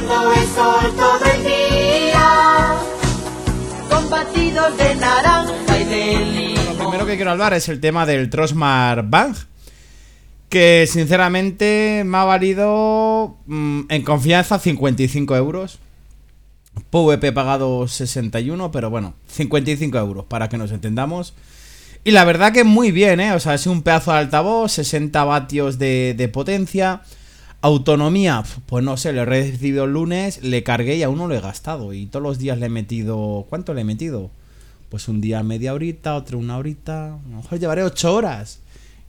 Tomando el sol el día. De y de Lo primero que quiero hablar es el tema del Trosmar Bank. Que sinceramente me ha valido mm, en confianza 55 euros. PVP he pagado 61, pero bueno, 55 euros para que nos entendamos. Y la verdad que muy bien, ¿eh? O sea, es un pedazo de altavoz, 60 vatios de potencia. Autonomía, pues no sé, lo he recibido el lunes, le cargué y aún no lo he gastado. Y todos los días le he metido. ¿Cuánto le he metido? Pues un día media horita, otro una horita. A lo mejor llevaré 8 horas.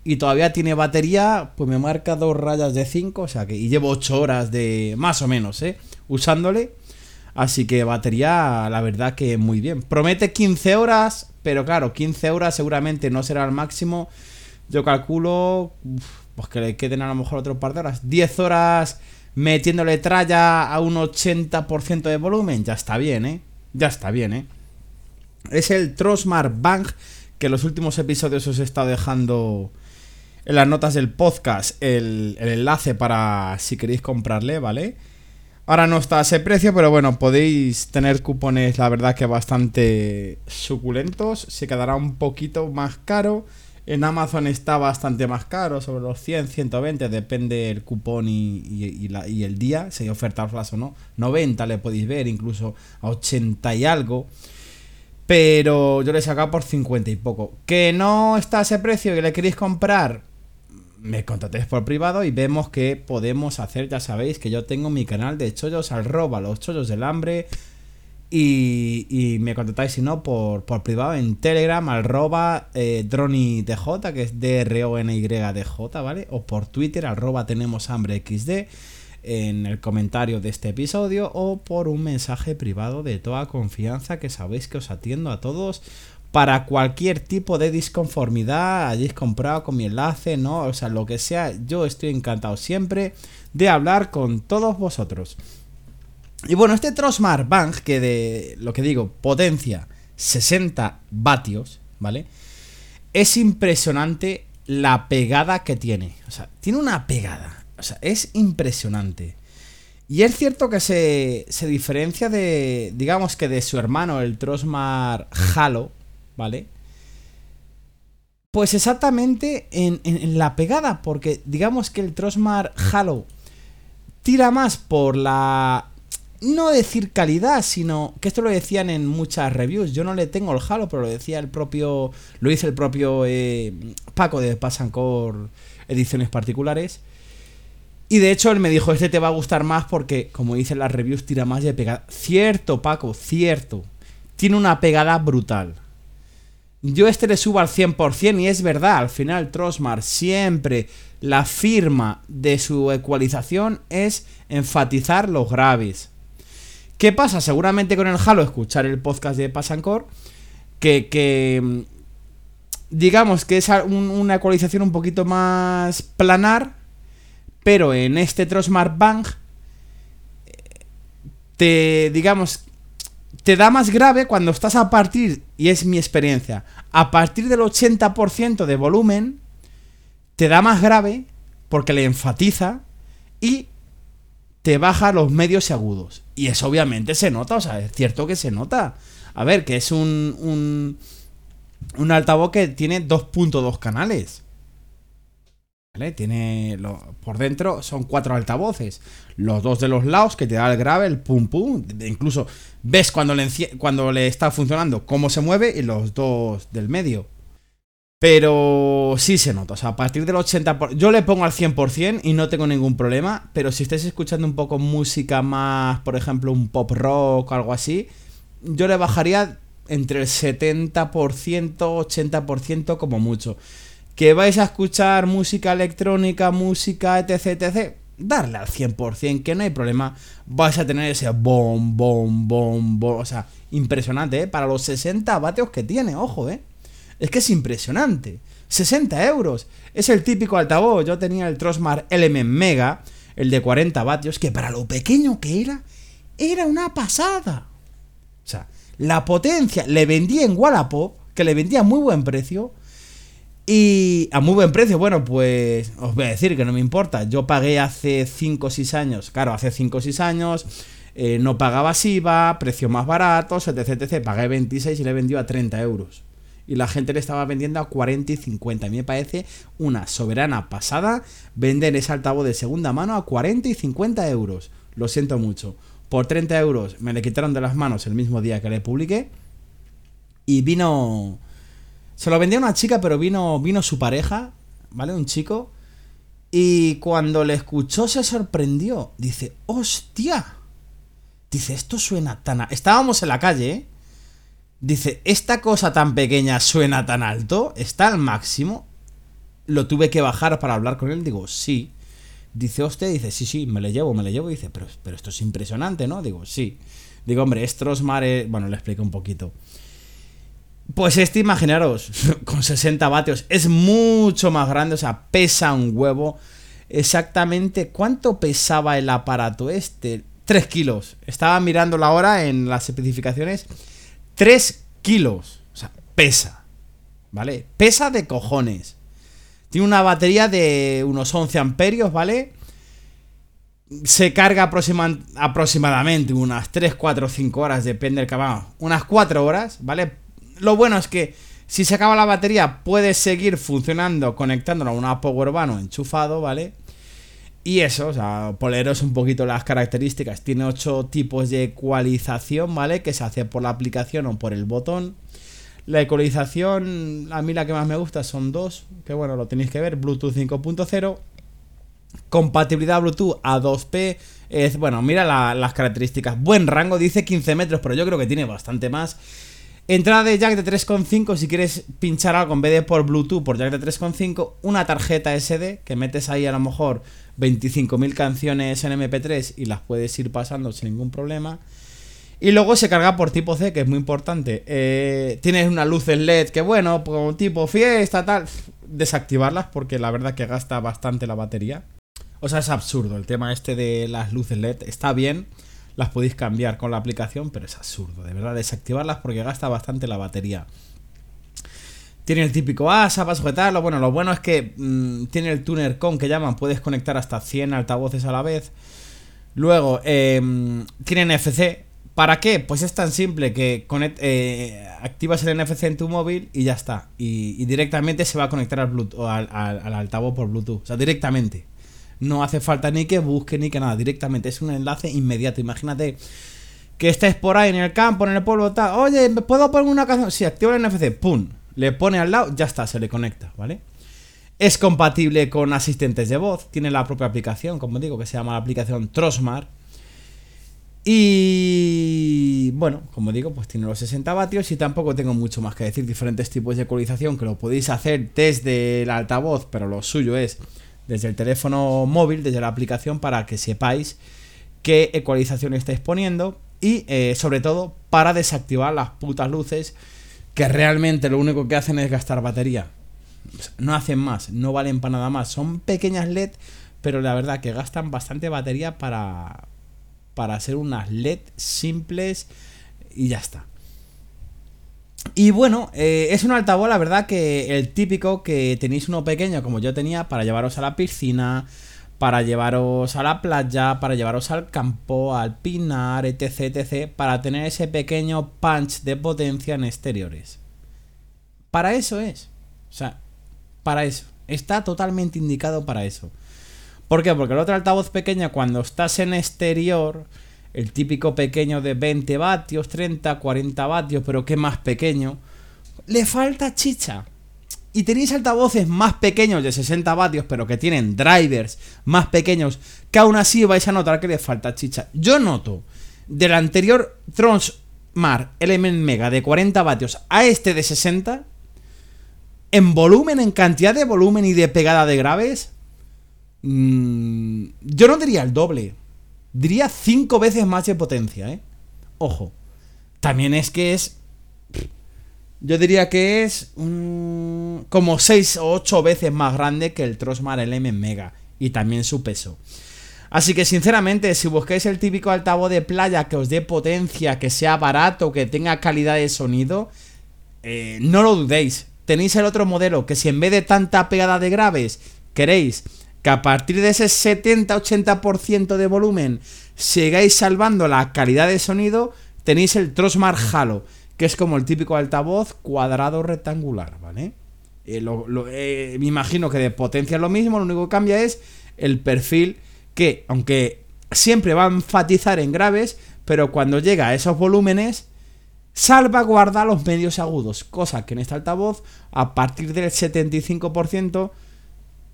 Y todavía tiene batería, pues me marca dos rayas de 5. O sea que. Y llevo 8 horas de. Más o menos, ¿eh? Usándole. Así que batería, la verdad que muy bien. Promete 15 horas, pero claro, 15 horas seguramente no será el máximo. Yo calculo pues que le queden a lo mejor otro par de horas. 10 horas metiéndole tralla a un 80% de volumen, ya está bien, ¿eh? Ya está bien, ¿eh? Es el Trosmar Bank que en los últimos episodios os he estado dejando en las notas del podcast el, el enlace para si queréis comprarle, ¿vale? Ahora no está a ese precio, pero bueno, podéis tener cupones, la verdad que bastante suculentos. Se quedará un poquito más caro. En Amazon está bastante más caro, sobre los 100, 120, depende el cupón y, el día, si hay ofertas flash o no. 90 le podéis ver, incluso a 80 y algo. Pero yo le he sacado por 50 y poco. Que no está a ese precio que le queréis comprar, me contactéis por privado y vemos que podemos hacer, ya sabéis que yo tengo mi canal de chollos al roba, los chollos del hambre. Y, me contactáis si no por, por privado en Telegram, al roba eh, DronyDJ, que es D-R-O-N-Y-D-J, ¿vale? O por Twitter, al roba tenemos hambre XD, en el comentario de este episodio, o por un mensaje privado de toda confianza que sabéis que os atiendo a todos para cualquier tipo de disconformidad hayáis comprado con mi enlace, ¿no? O sea, lo que sea, yo estoy encantado siempre de hablar con todos vosotros. Y bueno, este Trosmar Bank, que de lo que digo, potencia 60 vatios, ¿vale? Es impresionante la pegada que tiene. O sea, tiene una pegada. O sea, es impresionante. Y es cierto que se, se diferencia de, digamos que de su hermano, el Trosmar Halo, ¿vale? Pues exactamente en, en- en la pegada, porque digamos que el Trosmar Halo tira más por la... No decir calidad, sino que esto lo decían en muchas reviews. Yo no le tengo el Halo, pero lo decía el propio... Lo dice el propio eh, Paco de Pasancor Ediciones Particulares. Y de hecho él me dijo, este te va a gustar más porque, como dicen las reviews, tira más de pegada. Cierto, Paco, cierto. Tiene una pegada brutal. Yo este le subo al 100% y es verdad, al final Trosmar siempre la firma de su ecualización es enfatizar los graves. ¿Qué pasa? Seguramente con el Halo escuchar el podcast de Pasancor que, que mm, digamos que es una ecualización un poquito más planar, pero en este Trosmar Bang eh, te digamos te da más grave cuando estás a partir, y es mi experiencia, a partir del 80% de volumen, te da más grave porque le enfatiza y te baja los medios y agudos. Y eso obviamente se nota, o sea, es cierto que se nota. A ver, que es un, un, altavoz que tiene 2.2 canales. ¿Vale? Tiene por dentro son cuatro altavoces. Los dos de los lados que te da el grave, el pum pum. Incluso ves cuando le, cuando le está funcionando cómo se mueve y los dos del medio. Pero sí se nota, o sea, a partir del 80%, por- yo le pongo al 100% y no tengo ningún problema, pero si estáis escuchando un poco música más, por ejemplo, un pop rock o algo así, yo le bajaría entre el 70%, 80% como mucho. que vais a escuchar música electrónica, música, etc, etc, darle al 100%, que no hay problema, vais a tener ese bom, bom, bom, bom, o sea, impresionante, ¿eh? Para los 60 vatios que tiene, ojo, ¿eh? Es que es impresionante. 60 euros. Es el típico altavoz. Yo tenía el Trosmar Element Mega, el de 40 vatios, que para lo pequeño que era, era una pasada. O sea, la potencia le vendía en Wallapop, que le vendía a muy buen precio. Y a muy buen precio, bueno, pues os voy a decir que no me importa. Yo pagué hace 5 o 6 años, claro, hace 5 o 6 años, eh, no pagaba SIVA, precio más barato, etc, etc. Pagué 26 y le vendió a 30 euros. Y la gente le estaba vendiendo a 40 y 50. A mí me parece una soberana pasada vender ese altavoz de segunda mano a 40 y 50 euros. Lo siento mucho. Por 30 euros me le quitaron de las manos el mismo día que le publiqué. Y vino se lo vendía a una chica, pero vino, vino su pareja, ¿vale? Un chico. Y cuando le escuchó se sorprendió. Dice, hostia. Dice, esto suena tan... Estábamos en la calle, ¿eh? Dice, esta cosa tan pequeña suena tan alto, está al máximo. Lo tuve que bajar para hablar con él. Digo, sí. Dice, hostia, dice, sí, sí, me le llevo, me le llevo. Dice, pero, pero esto es impresionante, ¿no? Digo, sí. Digo, hombre, Strosmar, bueno, le explico un poquito. Pues este, imaginaros, con 60 vatios, es mucho más grande, o sea, pesa un huevo. Exactamente, ¿cuánto pesaba el aparato este? 3 kilos. Estaba mirando la hora en las especificaciones. 3 kilos. O sea, pesa. ¿Vale? Pesa de cojones. Tiene una batería de unos 11 amperios, ¿vale? Se carga aproximadamente unas 3, 4, 5 horas, depende del caballo. Unas 4 horas, ¿vale? Lo bueno es que si se acaba la batería puedes seguir funcionando conectándolo a una power urbano enchufado, ¿vale? Y eso, o sea, poleros un poquito las características. Tiene 8 tipos de ecualización, ¿vale? Que se hace por la aplicación o por el botón. La ecualización, a mí la que más me gusta son dos, que bueno, lo tenéis que ver, Bluetooth 5.0. Compatibilidad Bluetooth a 2P. Es, bueno, mira las características. Buen rango, dice 15 metros, pero yo creo que tiene bastante más. Entrada de jack de 3.5 si quieres pinchar algo en vez de por Bluetooth, por jack de 3.5, una tarjeta SD que metes ahí a lo mejor 25.000 canciones en MP3 y las puedes ir pasando sin ningún problema. Y luego se carga por tipo C, que es muy importante. Eh, tienes unas luces LED que bueno, como tipo fiesta, tal. Desactivarlas porque la verdad que gasta bastante la batería. O sea, es absurdo el tema este de las luces LED. Está bien las podéis cambiar con la aplicación, pero es absurdo, de verdad, desactivarlas porque gasta bastante la batería. Tiene el típico ASA para sujetarlo. Bueno, lo bueno es que mm, tiene el tuner con que llaman, puedes conectar hasta 100 altavoces a la vez. Luego, eh, tiene NFC. ¿Para qué? Pues es tan simple que eh, activas el NFC en tu móvil y ya está. Y, directamente se va a conectar al, Bluetooth, al, al altavoz por Bluetooth. O sea, directamente. No hace falta ni que busque ni que nada, directamente es un enlace inmediato. Imagínate que estés por ahí en el campo, en el pueblo, tal. Oye, ¿puedo poner una canción? Si activa el NFC, ¡pum! Le pone al lado, ya está, se le conecta, ¿vale? Es compatible con asistentes de voz, tiene la propia aplicación, como digo, que se llama la aplicación Trosmar. Y bueno, como digo, pues tiene los 60 vatios y tampoco tengo mucho más que decir. Diferentes tipos de ecualización que lo podéis hacer desde el altavoz, pero lo suyo es desde el teléfono móvil, desde la aplicación, para que sepáis qué ecualización estáis poniendo y eh, sobre todo para desactivar las putas luces que realmente lo único que hacen es gastar batería. No hacen más, no valen para nada más. Son pequeñas LED, pero la verdad que gastan bastante batería para, para hacer unas LED simples y ya está. Y bueno, eh, es un altavoz, la verdad, que el típico que tenéis uno pequeño, como yo tenía, para llevaros a la piscina, para llevaros a la playa, para llevaros al campo, al pinar, etc, etc, para tener ese pequeño punch de potencia en exteriores. Para eso es. O sea, para eso. Está totalmente indicado para eso. ¿Por qué? Porque el otro altavoz pequeño, cuando estás en exterior, el típico pequeño de 20 vatios, 30, 40 vatios, pero que más pequeño, le falta chicha. Y tenéis altavoces más pequeños de 60 vatios, pero que tienen drivers más pequeños, que aún así vais a notar que le falta chicha. Yo noto del anterior Tronsmar Element Mega de 40 vatios a este de 60, en volumen, en cantidad de volumen y de pegada de graves, mm, yo no diría el doble. Diría cinco veces más de potencia, ¿eh? Ojo. También es que es... Yo diría que es como 6 o 8 veces más grande que el Trosmar LM Mega. Y también su peso. Así que sinceramente, si buscáis el típico altavoz de playa que os dé potencia, que sea barato, que tenga calidad de sonido, eh, no lo dudéis. Tenéis el otro modelo que si en vez de tanta pegada de graves queréis que a partir de ese 70-80% de volumen sigáis salvando la calidad de sonido, tenéis el Trosmar Halo, que es como el típico altavoz cuadrado rectangular, ¿vale? Eh, eh, me imagino que de potencia es lo mismo, lo único que cambia es el perfil que, aunque siempre va a enfatizar en graves, pero cuando llega a esos volúmenes, salvaguarda los medios agudos, cosa que en este altavoz, a partir del 75%,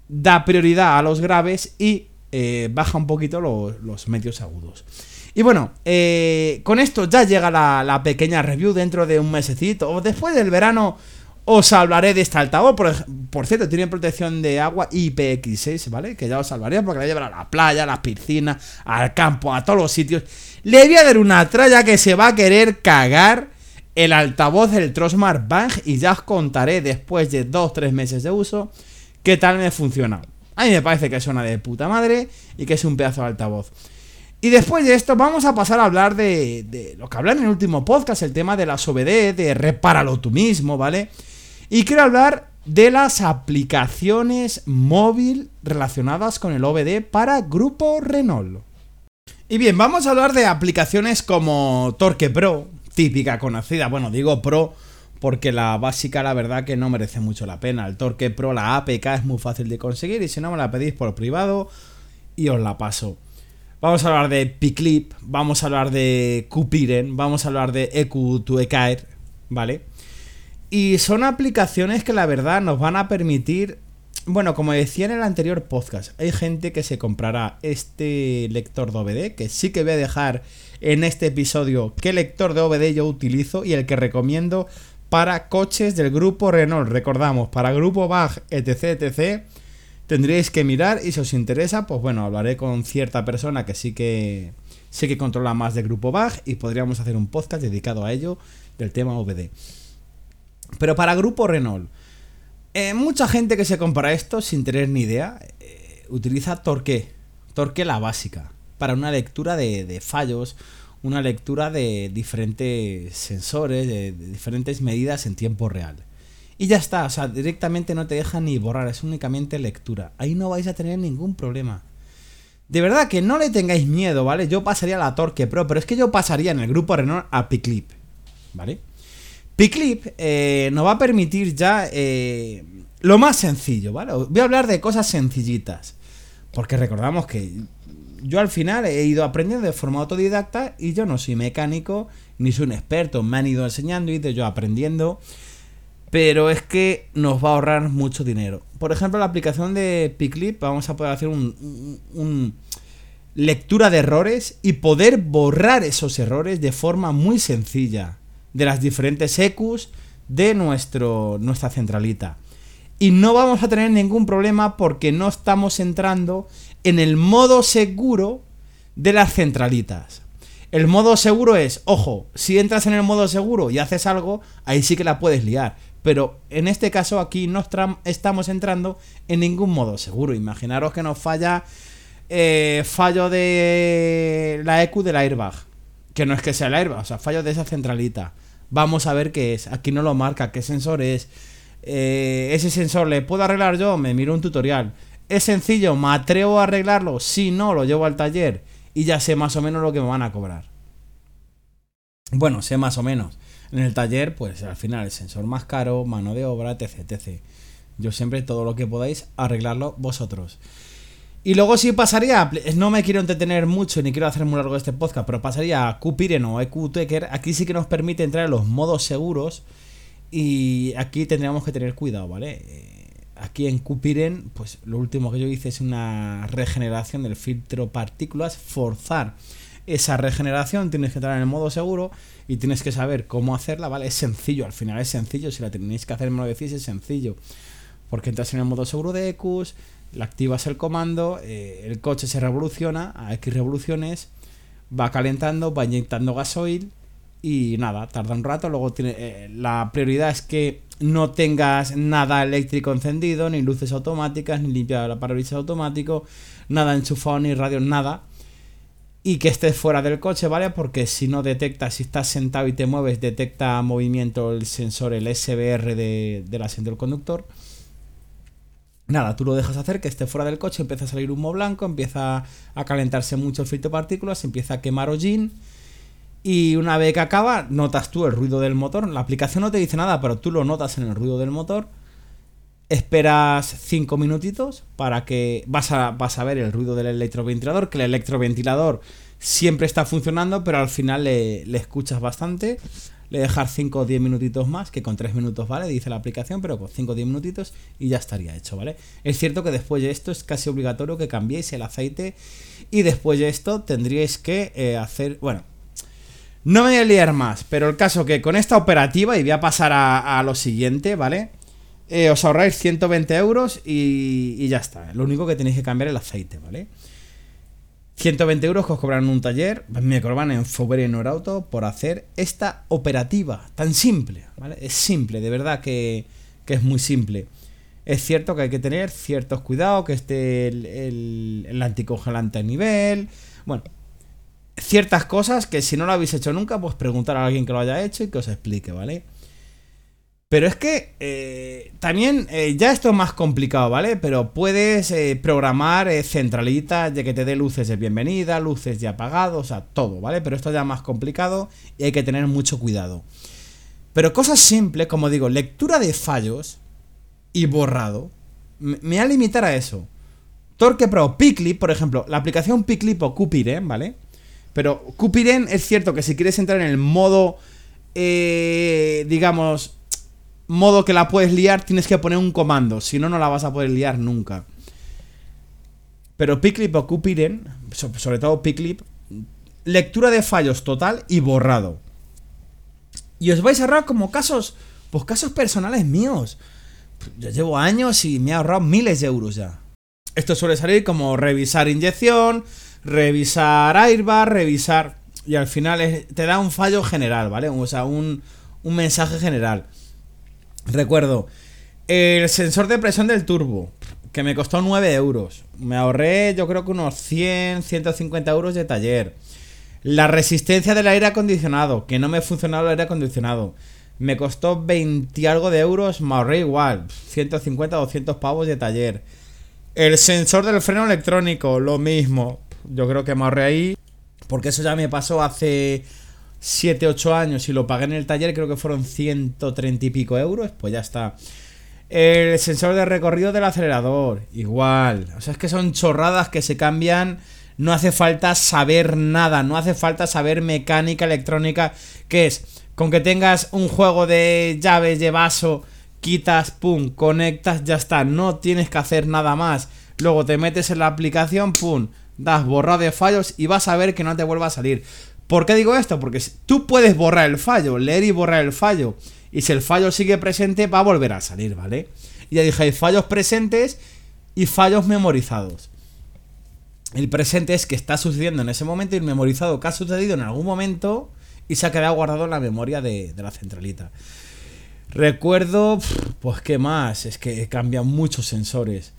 da prioridad a los graves y eh, baja un poquito los, medios agudos. Y bueno, eh, con esto ya llega la, pequeña review dentro de un mesecito o después del verano os hablaré de este altavoz. Por, cierto, tiene protección de agua IPX6, ¿vale? Que ya os salvaría porque la llevará a la playa, a las piscinas, al campo, a todos los sitios. Le voy a dar una tralla que se va a querer cagar el altavoz del Trosmar Bang y ya os contaré después de 2-3 meses de uso qué tal me funciona. A mí me parece que suena de puta madre y que es un pedazo de altavoz. Y después de esto vamos a pasar a hablar de, lo que hablé en el último podcast, el tema de las OBD, de repáralo tú mismo, ¿vale? Y quiero hablar de las aplicaciones móvil relacionadas con el OBD para Grupo Renault. Y bien, vamos a hablar de aplicaciones como Torque Pro, típica conocida. Bueno, digo Pro porque la básica la verdad que no merece mucho la pena. El Torque Pro, la APK es muy fácil de conseguir y si no me la pedís por privado y os la paso. Vamos a hablar de Piclip, vamos a hablar de Cupiren, vamos a hablar de EQ2EKR, ¿vale? Y son aplicaciones que la verdad nos van a permitir, bueno, como decía en el anterior podcast, hay gente que se comprará este lector de OBD, que sí que voy a dejar en este episodio qué lector de OBD yo utilizo y el que recomiendo para coches del grupo Renault. Recordamos, para grupo BAG, etc, etc. Tendréis que mirar y si os interesa, pues bueno, hablaré con cierta persona que sí que sí que controla más de grupo BAG y podríamos hacer un podcast dedicado a ello del tema OBD. Pero para Grupo Renault, eh, mucha gente que se compra esto sin tener ni idea, eh, utiliza Torque, Torque la básica, para una lectura de, fallos, una lectura de diferentes sensores, de, diferentes medidas en tiempo real. Y ya está, o sea, directamente no te deja ni borrar, es únicamente lectura. Ahí no vais a tener ningún problema. De verdad que no le tengáis miedo, ¿vale? Yo pasaría a la Torque Pro, pero es que yo pasaría en el grupo Renault a Piclip, ¿vale? Piclip eh, nos va a permitir ya eh, lo más sencillo, ¿vale? Voy a hablar de cosas sencillitas. Porque recordamos que yo al final he ido aprendiendo de forma autodidacta y yo no soy mecánico ni soy un experto. Me han ido enseñando y yo aprendiendo. Pero es que nos va a ahorrar mucho dinero. Por ejemplo, la aplicación de Piclip vamos a poder hacer un, un lectura de errores y poder borrar esos errores de forma muy sencilla de las diferentes EQs de nuestro, nuestra centralita. Y no vamos a tener ningún problema porque no estamos entrando en el modo seguro de las centralitas. El modo seguro es, ojo, si entras en el modo seguro y haces algo, ahí sí que la puedes liar. Pero en este caso aquí no estamos entrando en ningún modo seguro. Imaginaros que nos falla eh, fallo de la EQ del airbag. Que no es que sea el airbag, o sea, fallo de esa centralita. Vamos a ver qué es. Aquí no lo marca, qué sensor es. Eh, ese sensor le puedo arreglar yo, me miro un tutorial. Es sencillo, me atrevo a arreglarlo. Si no, lo llevo al taller y ya sé más o menos lo que me van a cobrar. Bueno, sé más o menos. En el taller, pues al final el sensor más caro, mano de obra, etc, etc. Yo siempre todo lo que podáis arreglarlo vosotros. Y luego sí pasaría, no me quiero entretener mucho ni quiero hacer muy largo este podcast, pero pasaría a Qpiren o EQTeker. Aquí sí que nos permite entrar en los modos seguros y aquí tendríamos que tener cuidado, ¿vale? Aquí en Qpiren, pues lo último que yo hice es una regeneración del filtro partículas, forzar esa regeneración, tienes que entrar en el modo seguro y tienes que saber cómo hacerla, ¿vale? Es sencillo, al final es sencillo, si la tenéis que hacer, me lo decís, es sencillo. Porque entras en el modo seguro de EQs, le activas el comando, eh, el coche se revoluciona a X revoluciones, va calentando, va inyectando gasoil y nada, tarda un rato. Luego tiene, eh, la prioridad es que no tengas nada eléctrico encendido, ni luces automáticas, ni limpiar el parabrisas automático, nada enchufado, ni radio, nada. Y que estés fuera del coche, ¿vale? Porque si no detecta, si estás sentado y te mueves, detecta movimiento el sensor, el SBR de, del asiento del conductor. Nada, tú lo dejas hacer, que esté fuera del coche, empieza a salir humo blanco, empieza a calentarse mucho el filtro de partículas, empieza a quemar hollín. Y una vez que acaba, notas tú el ruido del motor. La aplicación no te dice nada, pero tú lo notas en el ruido del motor. Esperas 5 minutitos para que vas a, vas a ver el ruido del electroventilador, que el electroventilador siempre está funcionando, pero al final le, escuchas bastante le dejar 5 o 10 minutitos más, que con 3 minutos vale, dice la aplicación, pero con 5 o 10 minutitos y ya estaría hecho, ¿vale? Es cierto que después de esto es casi obligatorio que cambiéis el aceite y después de esto tendríais que eh, hacer, bueno, no me voy a liar más, pero el caso que con esta operativa, y voy a pasar a, lo siguiente, ¿vale? Eh, os ahorráis 120 euros y, y ya está, lo único que tenéis que cambiar el aceite, ¿vale? 120 euros que os cobran en un taller, me cobran en Fover y Norauto por hacer esta operativa tan simple, ¿vale? Es simple, de verdad que, es muy simple. Es cierto que hay que tener ciertos cuidados, que esté el, el anticongelante a nivel, bueno, ciertas cosas que si no lo habéis hecho nunca, pues preguntar a alguien que lo haya hecho y que os explique, ¿vale? Pero es que eh, también eh, ya esto es más complicado, ¿vale? Pero puedes eh, programar centralitas de que te dé luces de bienvenida, luces de apagado, o sea, todo, ¿vale? Pero esto ya es más complicado y hay que tener mucho cuidado. Pero cosas simples, como digo, lectura de fallos y borrado, me voy a limitar a eso. Torque Pro, Piclip, por ejemplo, la aplicación Piclip o Cupiren, ¿vale? Pero Cupiren es cierto que si quieres entrar en el modo, digamos, modo que la puedes liar, tienes que poner un comando. Si no, no la vas a poder liar nunca. Pero Piclip o Cupiren, sobre todo Piclip, lectura de fallos total y borrado. Y os vais a ahorrar como casos, pues casos personales míos. Yo llevo años y me he ahorrado miles de euros ya. Esto suele salir como revisar inyección, revisar airbag, revisar... Y al final te da un fallo general, ¿vale? O sea, un, un mensaje general. Recuerdo, el sensor de presión del turbo, que me costó 9 euros. Me ahorré yo creo que unos 100, 150 euros de taller. La resistencia del aire acondicionado, que no me funcionaba el aire acondicionado. Me costó 20 algo de euros, me ahorré igual, 150, 200 pavos de taller. El sensor del freno electrónico, lo mismo. Yo creo que me ahorré ahí, porque eso ya me pasó hace 7, 8 años y lo pagué en el taller, creo que fueron 130 y pico euros, pues ya está. El sensor de recorrido del acelerador, igual. O sea, es que son chorradas que se cambian. No hace falta saber nada, no hace falta saber mecánica electrónica. Que es? Con que tengas un juego de llaves de vaso, quitas, pum, conectas, ya está. No tienes que hacer nada más. Luego te metes en la aplicación, pum, das borrado de fallos y vas a ver que no te vuelva a salir. ¿Por qué digo esto? Porque tú puedes borrar el fallo, leer y borrar el fallo. Y si el fallo sigue presente, va a volver a salir, ¿vale? Y ya dije, hay fallos presentes y fallos memorizados. El presente es que está sucediendo en ese momento y el memorizado que ha sucedido en algún momento y se ha quedado guardado en la memoria de, la centralita. Recuerdo, pues qué más, es que cambian muchos sensores.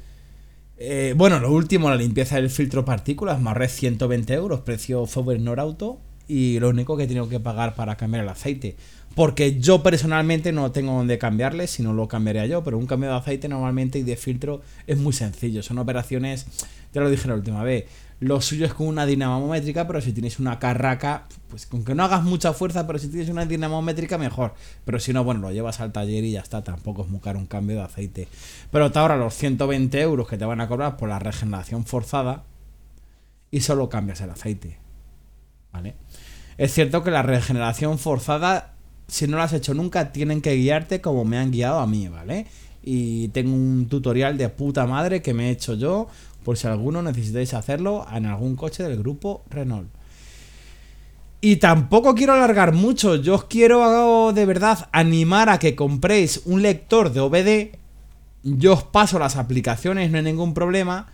Eh, bueno, lo último, la limpieza del filtro partículas, más red 120 euros, precio Fover Norauto y lo único que he tenido que pagar para cambiar el aceite. Porque yo personalmente no tengo donde cambiarle, si no lo cambiaría yo, pero un cambio de aceite normalmente y de filtro es muy sencillo. Son operaciones, ya lo dije la última vez, lo suyo es con una dinamométrica, pero si tienes una carraca, pues con que no hagas mucha fuerza, pero si tienes una dinamométrica mejor. Pero si no, bueno, lo llevas al taller y ya está, tampoco es muy un cambio de aceite. Pero te ahora los 120 euros que te van a cobrar por la regeneración forzada y solo cambias el aceite. ¿Vale? Es cierto que la regeneración forzada, si no la has hecho nunca, tienen que guiarte como me han guiado a mí, ¿vale? Y tengo un tutorial de puta madre que me he hecho yo, por si alguno necesitáis hacerlo en algún coche del grupo Renault. Y tampoco quiero alargar mucho, yo os quiero de verdad animar a que compréis un lector de OBD. Yo os paso las aplicaciones, no hay ningún problema.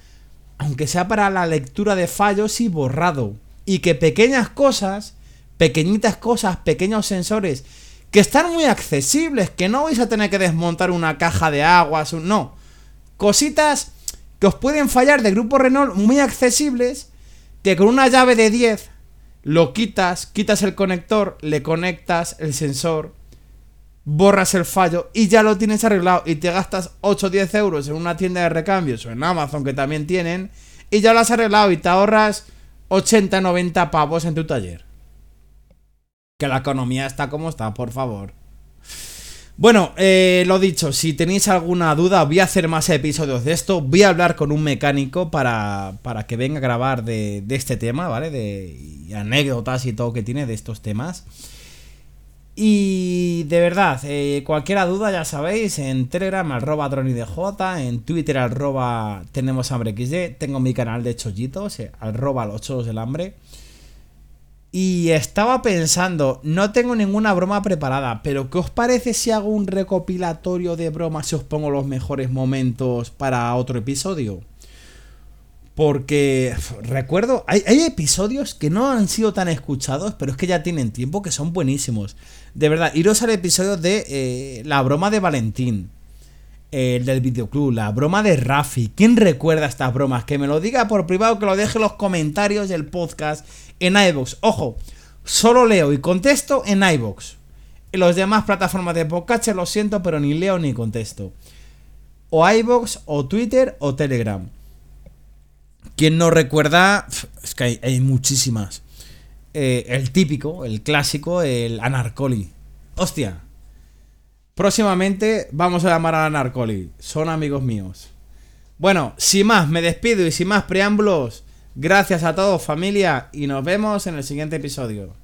Aunque sea para la lectura de fallos y borrado. Y que pequeñas cosas, pequeñitas cosas, pequeños sensores, que están muy accesibles, que no vais a tener que desmontar una caja de aguas, no. Cositas que os pueden fallar de grupo Renault muy accesibles, que con una llave de 10 lo quitas, quitas el conector, le conectas el sensor, borras el fallo y ya lo tienes arreglado y te gastas 8 o 10 euros en una tienda de recambios o en Amazon que también tienen y ya lo has arreglado y te ahorras 80, 90 pavos en tu taller. Que la economía está como está, por favor. Bueno, eh, lo dicho, si tenéis alguna duda, voy a hacer más episodios de esto. Voy a hablar con un mecánico para, para que venga a grabar de, este tema, ¿vale? De anécdotas y todo que tiene de estos temas. Y de verdad, eh, cualquier duda ya sabéis, en Telegram arroba dronidj, en Twitter arroba tenemos hambre xy, tengo mi canal de chollitos, eh, arroba los cholos del hambre. Y estaba pensando, no tengo ninguna broma preparada, pero ¿qué os parece si hago un recopilatorio de bromas y os pongo los mejores momentos para otro episodio? Porque recuerdo, hay, episodios que no han sido tan escuchados, pero es que ya tienen tiempo que son buenísimos. De verdad, iros al episodio de eh, la broma de Valentín, el del videoclub, la broma de Rafi. ¿Quién recuerda estas bromas? Que me lo diga por privado, que lo deje en los comentarios del podcast en iVoox. Ojo, solo leo y contesto en iVoox. En las demás plataformas de podcast lo siento, pero ni leo ni contesto. O iVoox, o Twitter, o Telegram. Quien no recuerda, es que hay, muchísimas. Eh, el típico, el clásico, el Anarcoli. Hostia. Próximamente vamos a llamar a Anarcoli. Son amigos míos. Bueno, sin más, me despido y sin más preámbulos. Gracias a todos familia y nos vemos en el siguiente episodio.